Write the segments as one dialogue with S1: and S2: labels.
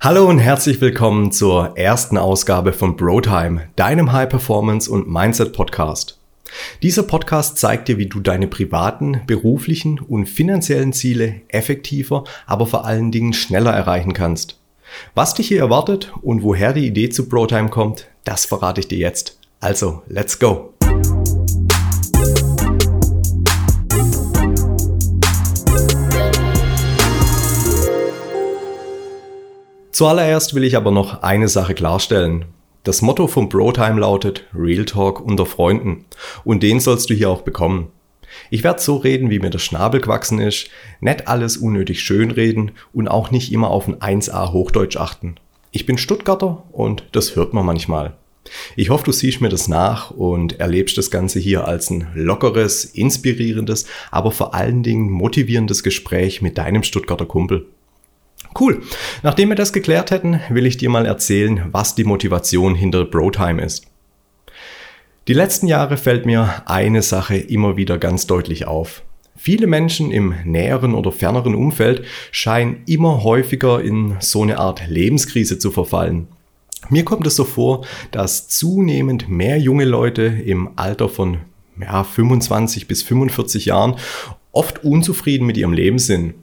S1: Hallo und herzlich willkommen zur ersten Ausgabe von BroTime, deinem High Performance und Mindset Podcast. Dieser Podcast zeigt dir, wie du deine privaten, beruflichen und finanziellen Ziele effektiver, aber vor allen Dingen schneller erreichen kannst. Was dich hier erwartet und woher die Idee zu BroTime kommt, das verrate ich dir jetzt. Also, let's go! Zuallererst will ich aber noch eine Sache klarstellen. Das Motto von BroTime lautet Real Talk unter Freunden und den sollst du hier auch bekommen. Ich werde so reden, wie mir der Schnabel gewachsen ist, nicht alles unnötig schönreden und auch nicht immer auf ein 1a Hochdeutsch achten. Ich bin Stuttgarter und das hört man manchmal. Ich hoffe, du siehst mir das nach und erlebst das Ganze hier als ein lockeres, inspirierendes, aber vor allen Dingen motivierendes Gespräch mit deinem Stuttgarter Kumpel. Cool. Nachdem wir das geklärt hätten, will ich dir mal erzählen, was die Motivation hinter BroTime ist. Die letzten Jahre fällt mir eine Sache immer wieder ganz deutlich auf. Viele Menschen im näheren oder ferneren Umfeld scheinen immer häufiger in so eine Art Lebenskrise zu verfallen. Mir kommt es so vor, dass zunehmend mehr junge Leute im Alter von ja, 25 bis 45 Jahren oft unzufrieden mit ihrem Leben sind.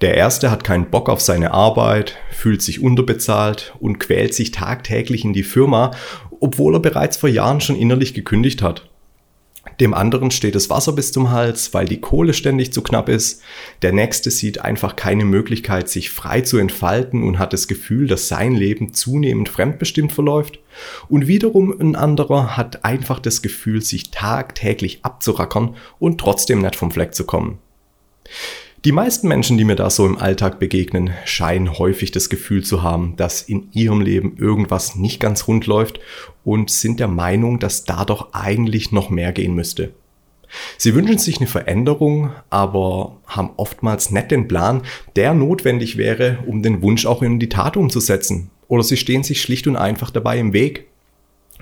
S1: Der erste hat keinen Bock auf seine Arbeit, fühlt sich unterbezahlt und quält sich tagtäglich in die Firma, obwohl er bereits vor Jahren schon innerlich gekündigt hat. Dem anderen steht das Wasser bis zum Hals, weil die Kohle ständig zu knapp ist. Der nächste sieht einfach keine Möglichkeit, sich frei zu entfalten und hat das Gefühl, dass sein Leben zunehmend fremdbestimmt verläuft. Und wiederum ein anderer hat einfach das Gefühl, sich tagtäglich abzurackern und trotzdem nicht vom Fleck zu kommen. Die meisten Menschen, die mir da so im Alltag begegnen, scheinen häufig das Gefühl zu haben, dass in ihrem Leben irgendwas nicht ganz rund läuft und sind der Meinung, dass da doch eigentlich noch mehr gehen müsste. Sie wünschen sich eine Veränderung, aber haben oftmals nicht den Plan, der notwendig wäre, um den Wunsch auch in die Tat umzusetzen. Oder sie stehen sich schlicht und einfach dabei im Weg.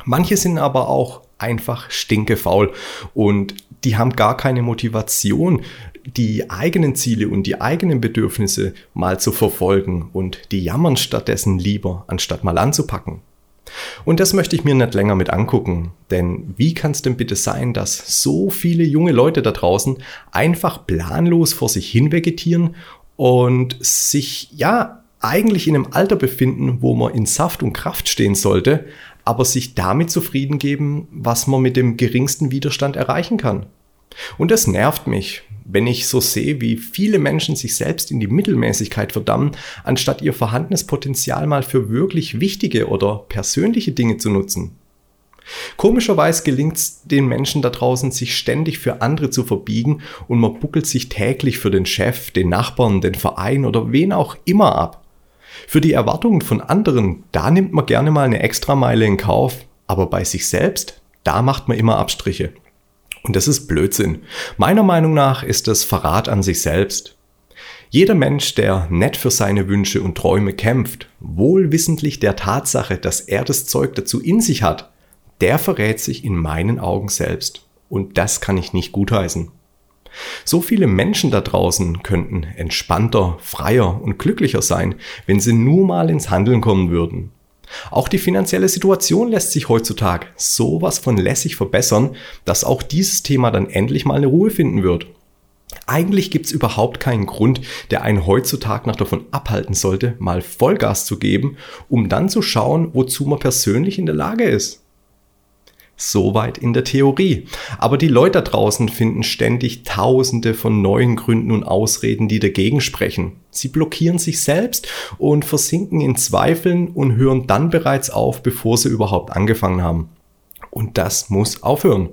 S1: Manche sind aber auch einfach stinkefaul und die haben gar keine Motivation, die eigenen Ziele und die eigenen Bedürfnisse mal zu verfolgen und die jammern stattdessen lieber, anstatt mal anzupacken. Und das möchte ich mir nicht länger mit angucken, denn wie kann es denn bitte sein, dass so viele junge Leute da draußen einfach planlos vor sich hin vegetieren und sich ja eigentlich in einem Alter befinden, wo man in Saft und Kraft stehen sollte, aber sich damit zufrieden geben, was man mit dem geringsten Widerstand erreichen kann. Und das nervt mich, wenn ich so sehe, wie viele Menschen sich selbst in die Mittelmäßigkeit verdammen, anstatt ihr vorhandenes Potenzial mal für wirklich wichtige oder persönliche Dinge zu nutzen. Komischerweise gelingt es den Menschen da draußen, sich ständig für andere zu verbiegen und man buckelt sich täglich für den Chef, den Nachbarn, den Verein oder wen auch immer ab. Für die Erwartungen von anderen, da nimmt man gerne mal eine Extrameile in Kauf, aber bei sich selbst, da macht man immer Abstriche. Und das ist Blödsinn. Meiner Meinung nach ist das Verrat an sich selbst. Jeder Mensch, der nett für seine Wünsche und Träume kämpft, wohlwissentlich der Tatsache, dass er das Zeug dazu in sich hat, der verrät sich in meinen Augen selbst. Und das kann ich nicht gutheißen. So viele Menschen da draußen könnten entspannter, freier und glücklicher sein, wenn sie nur mal ins Handeln kommen würden. Auch die finanzielle Situation lässt sich heutzutage sowas von lässig verbessern, dass auch dieses Thema dann endlich mal eine Ruhe finden wird. Eigentlich gibt's überhaupt keinen Grund, der einen heutzutage noch davon abhalten sollte, mal Vollgas zu geben, um dann zu schauen, wozu man persönlich in der Lage ist. Soweit in der Theorie. Aber die Leute da draußen finden ständig tausende von neuen Gründen und Ausreden, die dagegen sprechen. Sie blockieren sich selbst und versinken in Zweifeln und hören dann bereits auf, bevor sie überhaupt angefangen haben. Und das muss aufhören.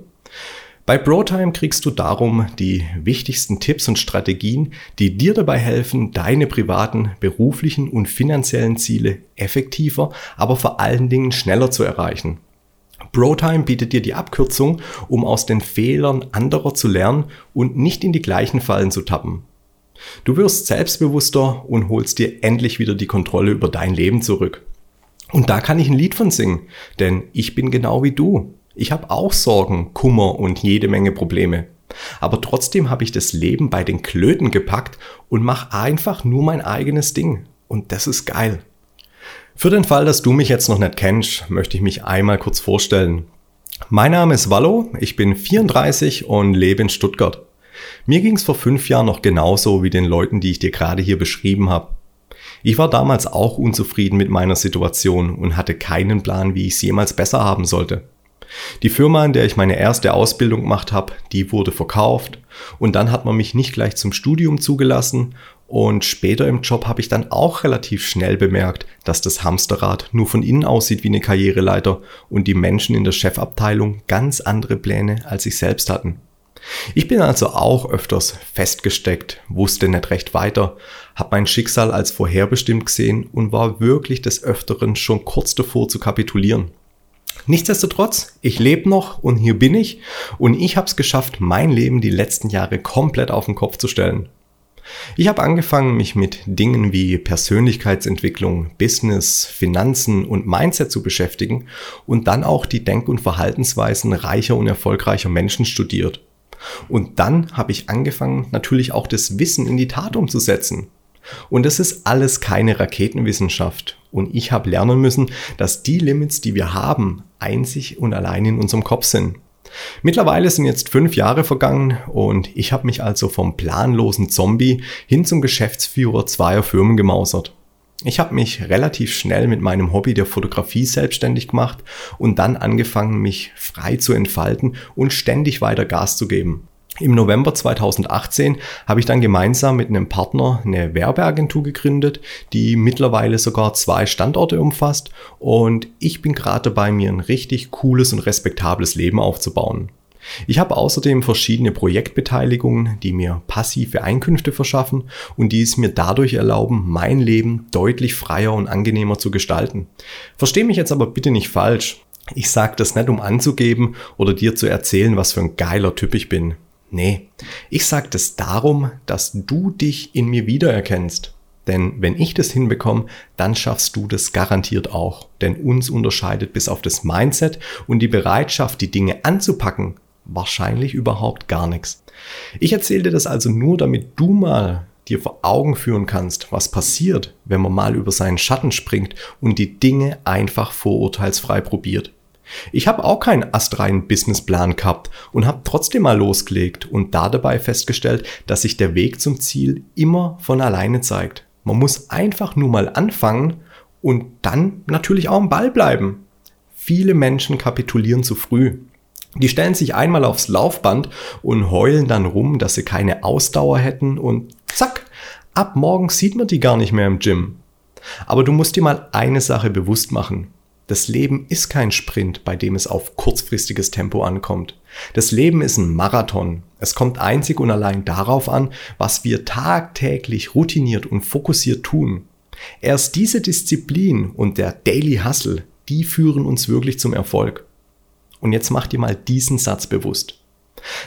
S1: Bei BroTime kriegst du darum die wichtigsten Tipps und Strategien, die dir dabei helfen, deine privaten, beruflichen und finanziellen Ziele effektiver, aber vor allen Dingen schneller zu erreichen. BroTime bietet dir die Abkürzung, um aus den Fehlern anderer zu lernen und nicht in die gleichen Fallen zu tappen. Du wirst selbstbewusster und holst dir endlich wieder die Kontrolle über dein Leben zurück. Und da kann ich ein Lied von singen, denn ich bin genau wie du. Ich habe auch Sorgen, Kummer und jede Menge Probleme. Aber trotzdem habe ich das Leben bei den Klöten gepackt und mache einfach nur mein eigenes Ding. Und das ist geil. Für den Fall, dass du mich jetzt noch nicht kennst, möchte ich mich einmal kurz vorstellen. Mein Name ist Wallo, ich bin 34 und lebe in Stuttgart. Mir ging es vor fünf Jahren noch genauso wie den Leuten, die ich dir gerade hier beschrieben habe. Ich war damals auch unzufrieden mit meiner Situation und hatte keinen Plan, wie ich es jemals besser haben sollte. Die Firma, in der ich meine erste Ausbildung gemacht habe, die wurde verkauft und dann hat man mich nicht gleich zum Studium zugelassen und später im Job habe ich dann auch relativ schnell bemerkt, dass das Hamsterrad nur von innen aussieht wie eine Karriereleiter und die Menschen in der Chefabteilung ganz andere Pläne als ich selbst hatten. Ich bin also auch öfters festgesteckt, wusste nicht recht weiter, habe mein Schicksal als vorherbestimmt gesehen und war wirklich des Öfteren schon kurz davor zu kapitulieren. Nichtsdestotrotz, ich lebe noch und hier bin ich und ich habe es geschafft, mein Leben die letzten Jahre komplett auf den Kopf zu stellen. Ich habe angefangen, mich mit Dingen wie Persönlichkeitsentwicklung, Business, Finanzen und Mindset zu beschäftigen und dann auch die Denk- und Verhaltensweisen reicher und erfolgreicher Menschen studiert. Und dann habe ich angefangen, natürlich auch das Wissen in die Tat umzusetzen. Und es ist alles keine Raketenwissenschaft. Und ich habe lernen müssen, dass die Limits, die wir haben, einzig und allein in unserem Kopf sind. Mittlerweile sind jetzt fünf Jahre vergangen und ich habe mich also vom planlosen Zombie hin zum Geschäftsführer zweier Firmen gemausert. Ich habe mich relativ schnell mit meinem Hobby der Fotografie selbstständig gemacht und dann angefangen, mich frei zu entfalten und ständig weiter Gas zu geben. Im November 2018 habe ich dann gemeinsam mit einem Partner eine Werbeagentur gegründet, die mittlerweile sogar zwei Standorte umfasst und ich bin gerade dabei, mir ein richtig cooles und respektables Leben aufzubauen. Ich habe außerdem verschiedene Projektbeteiligungen, die mir passive Einkünfte verschaffen und die es mir dadurch erlauben, mein Leben deutlich freier und angenehmer zu gestalten. Verstehe mich jetzt aber bitte nicht falsch. Ich sage das nicht, um anzugeben oder dir zu erzählen, was für ein geiler Typ ich bin. Nee, ich sage das darum, dass du dich in mir wiedererkennst. Denn wenn ich das hinbekomme, dann schaffst du das garantiert auch. Denn uns unterscheidet bis auf das Mindset und die Bereitschaft, die Dinge anzupacken, wahrscheinlich überhaupt gar nichts. Ich erzähle dir das also nur, damit du mal dir vor Augen führen kannst, was passiert, wenn man mal über seinen Schatten springt und die Dinge einfach vorurteilsfrei probiert. Ich habe auch keinen astreinen Businessplan gehabt und habe trotzdem mal losgelegt und da dabei festgestellt, dass sich der Weg zum Ziel immer von alleine zeigt. Man muss einfach nur mal anfangen und dann natürlich auch am Ball bleiben. Viele Menschen kapitulieren zu früh. Die stellen sich einmal aufs Laufband und heulen dann rum, dass sie keine Ausdauer hätten und zack, ab morgen sieht man die gar nicht mehr im Gym. Aber du musst dir mal eine Sache bewusst machen. Das Leben ist kein Sprint, bei dem es auf kurzfristiges Tempo ankommt. Das Leben ist ein Marathon. Es kommt einzig und allein darauf an, was wir tagtäglich routiniert und fokussiert tun. Erst diese Disziplin und der Daily Hustle, die führen uns wirklich zum Erfolg. Und jetzt mach dir mal diesen Satz bewusst.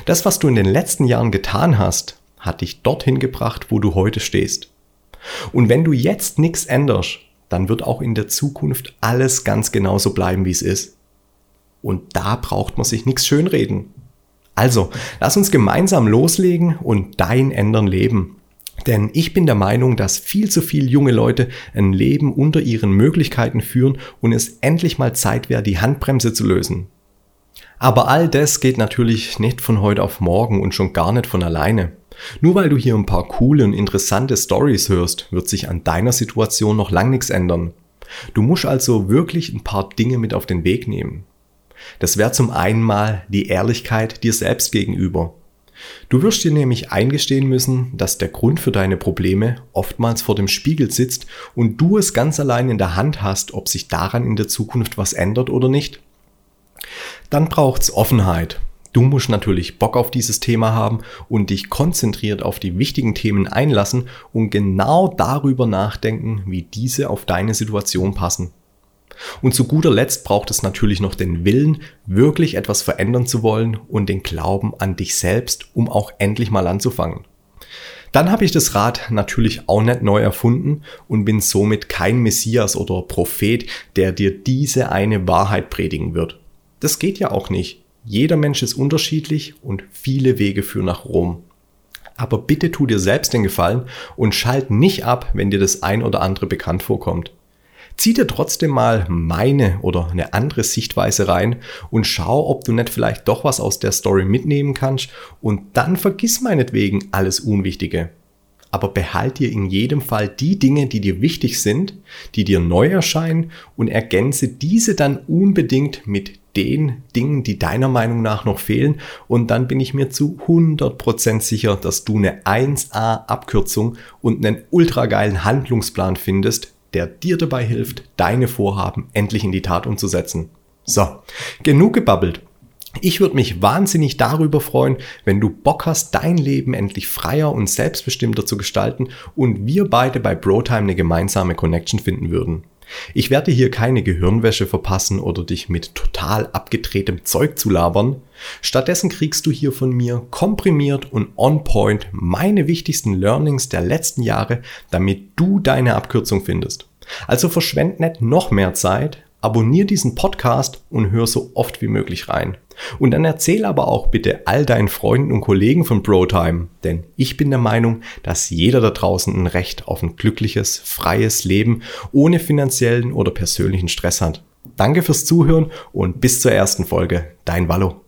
S1: Das, was du in den letzten Jahren getan hast, hat dich dorthin gebracht, wo du heute stehst. Und wenn du jetzt nichts änderst, dann wird auch in der Zukunft alles ganz genauso bleiben, wie es ist. Und da braucht man sich nichts schönreden. Also, lass uns gemeinsam loslegen und dein Ändern leben. Denn ich bin der Meinung, dass viel zu viele junge Leute ein Leben unter ihren Möglichkeiten führen und es endlich mal Zeit wäre, die Handbremse zu lösen. Aber all das geht natürlich nicht von heute auf morgen und schon gar nicht von alleine. Nur weil du hier ein paar coole und interessante Stories hörst, wird sich an deiner Situation noch lang nichts ändern. Du musst also wirklich ein paar Dinge mit auf den Weg nehmen. Das wäre zum einen mal die Ehrlichkeit dir selbst gegenüber. Du wirst dir nämlich eingestehen müssen, dass der Grund für deine Probleme oftmals vor dem Spiegel sitzt und du es ganz allein in der Hand hast, ob sich daran in der Zukunft was ändert oder nicht. Dann braucht's Offenheit. Du musst natürlich Bock auf dieses Thema haben und dich konzentriert auf die wichtigen Themen einlassen und genau darüber nachdenken, wie diese auf deine Situation passen. Und zu guter Letzt braucht es natürlich noch den Willen, wirklich etwas verändern zu wollen und den Glauben an dich selbst, um auch endlich mal anzufangen. Dann habe ich das Rad natürlich auch nicht neu erfunden und bin somit kein Messias oder Prophet, der dir diese eine Wahrheit predigen wird. Das geht ja auch nicht. Jeder Mensch ist unterschiedlich und viele Wege führen nach Rom. Aber bitte tu dir selbst den Gefallen und schalt nicht ab, wenn dir das ein oder andere bekannt vorkommt. Zieh dir trotzdem mal meine oder eine andere Sichtweise rein und schau, ob du nicht vielleicht doch was aus der Story mitnehmen kannst und dann vergiss meinetwegen alles Unwichtige. Aber behalt dir in jedem Fall die Dinge, die dir wichtig sind, die dir neu erscheinen und ergänze diese dann unbedingt mit den Dingen, die deiner Meinung nach noch fehlen. Und dann bin ich mir zu 100% sicher, dass du eine 1A Abkürzung und einen ultra geilen Handlungsplan findest, der dir dabei hilft, deine Vorhaben endlich in die Tat umzusetzen. So, genug gebabbelt. Ich würde mich wahnsinnig darüber freuen, wenn du Bock hast, dein Leben endlich freier und selbstbestimmter zu gestalten und wir beide bei BroTime eine gemeinsame Connection finden würden. Ich werde hier keine Gehirnwäsche verpassen oder dich mit total abgedrehtem Zeug zu labern. Stattdessen kriegst du hier von mir komprimiert und on point meine wichtigsten Learnings der letzten Jahre, damit du deine Abkürzung findest. Also verschwend nicht noch mehr Zeit, abonnier diesen Podcast und hör so oft wie möglich rein. Und dann erzähl aber auch bitte all deinen Freunden und Kollegen von BroTime, denn ich bin der Meinung, dass jeder da draußen ein Recht auf ein glückliches, freies Leben ohne finanziellen oder persönlichen Stress hat. Danke fürs Zuhören und bis zur ersten Folge. Dein Wallo.